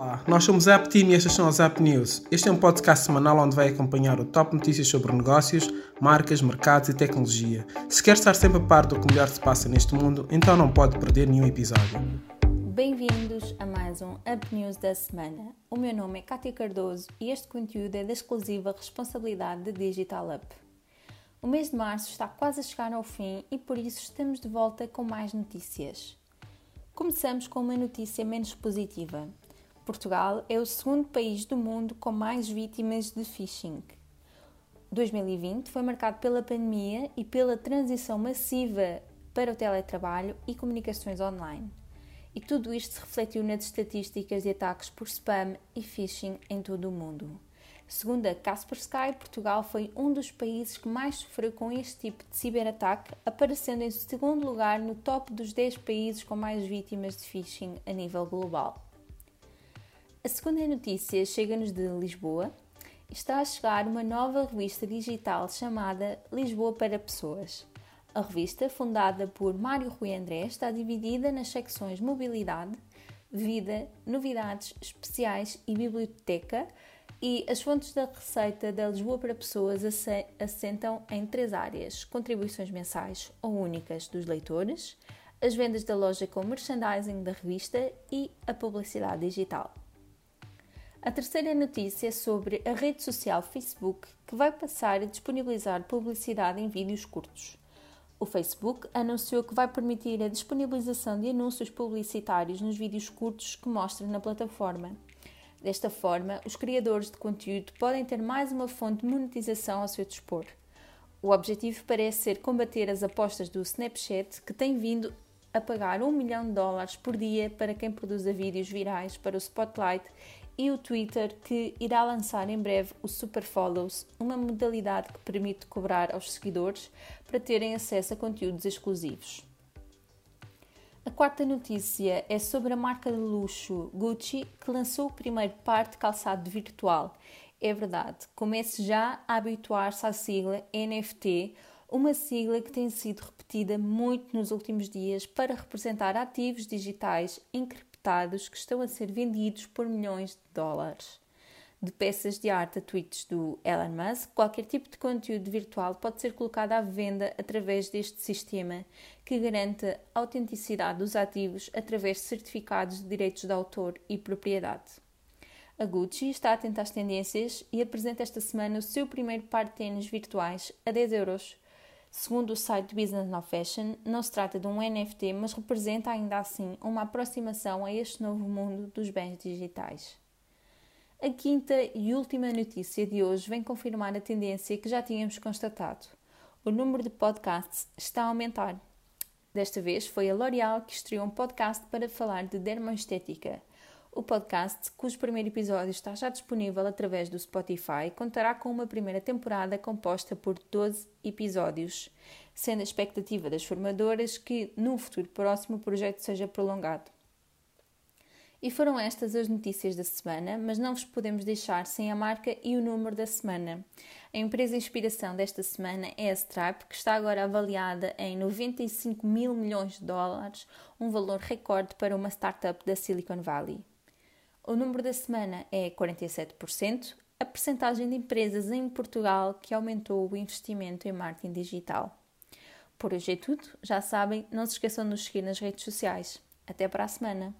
Olá, nós somos a App Team e estas são as App News. Este é um podcast semanal onde vai acompanhar o top notícias sobre negócios, marcas, mercados e tecnologia. Se quer estar sempre a par do que melhor se passa neste mundo, então não pode perder nenhum episódio. Bem-vindos a mais um Up News da semana. O meu nome é Kátia Cardoso e este conteúdo é da exclusiva responsabilidade da Digital Up. O mês de março está quase a chegar ao fim e por isso estamos de volta com mais notícias. Começamos com uma notícia menos positiva. Portugal é o segundo país do mundo com mais vítimas de phishing. 2020 foi marcado pela pandemia e pela transição massiva para o teletrabalho e comunicações online. E tudo isto se refletiu nas estatísticas de ataques por spam e phishing em todo o mundo. Segundo a Kaspersky, Portugal foi um dos países que mais sofreu com este tipo de ciberataque, aparecendo em segundo lugar no top dos 10 países com mais vítimas de phishing a nível global. A segunda notícia chega-nos de Lisboa. Está a chegar uma nova revista digital chamada Lisboa para Pessoas. A revista, fundada por Mário Rui André, está dividida nas secções Mobilidade, Vida, Novidades Especiais e Biblioteca, e as fontes da receita da Lisboa para Pessoas assentam em três áreas: contribuições mensais ou únicas dos leitores, as vendas da loja com merchandising da revista e a publicidade digital. A terceira notícia é sobre a rede social Facebook, que vai passar a disponibilizar publicidade em vídeos curtos. O Facebook anunciou que vai permitir a disponibilização de anúncios publicitários nos vídeos curtos que mostra na plataforma. Desta forma, os criadores de conteúdo podem ter mais uma fonte de monetização ao seu dispor. O objetivo parece ser combater as apostas do Snapchat, que tem vindo a pagar um milhão de dólares por dia para quem produza vídeos virais para o Spotlight e o Twitter, que irá lançar em breve o Super Follows, uma modalidade que permite cobrar aos seguidores para terem acesso a conteúdos exclusivos. A quarta notícia é sobre a marca de luxo Gucci, que lançou o primeiro par de calçado virtual. É verdade, comece já a habituar-se à sigla NFT, uma sigla que tem sido repetida muito nos últimos dias para representar ativos digitais que estão a ser vendidos por milhões de dólares. De peças de arte a tweets do Elon Musk, qualquer tipo de conteúdo virtual pode ser colocado à venda através deste sistema que garante a autenticidade dos ativos através de certificados de direitos de autor e propriedade. A Gucci está atenta às tendências e apresenta esta semana o seu primeiro par de tênis virtuais a 10 euros Segundo o site Business of Fashion, não se trata de um NFT, mas representa ainda assim uma aproximação a este novo mundo dos bens digitais. A quinta e última notícia de hoje vem confirmar a tendência que já tínhamos constatado. O número de podcasts está a aumentar. Desta vez foi a L'Oréal que estreou um podcast para falar de dermoestética. O podcast, cujo primeiro episódio está já disponível através do Spotify, contará com uma primeira temporada composta por 12 episódios, sendo a expectativa das formadoras que, num futuro próximo, o projeto seja prolongado. E foram estas as notícias da semana, mas não vos podemos deixar sem a marca e o número da semana. A empresa inspiração desta semana é a Stripe, que está agora avaliada em 95 mil milhões de dólares, um valor recorde para uma startup da Silicon Valley. O número da semana é 47%, a percentagem de empresas em Portugal que aumentou o investimento em marketing digital. Por hoje é tudo, já sabem, não se esqueçam de nos seguir nas redes sociais. Até para a semana!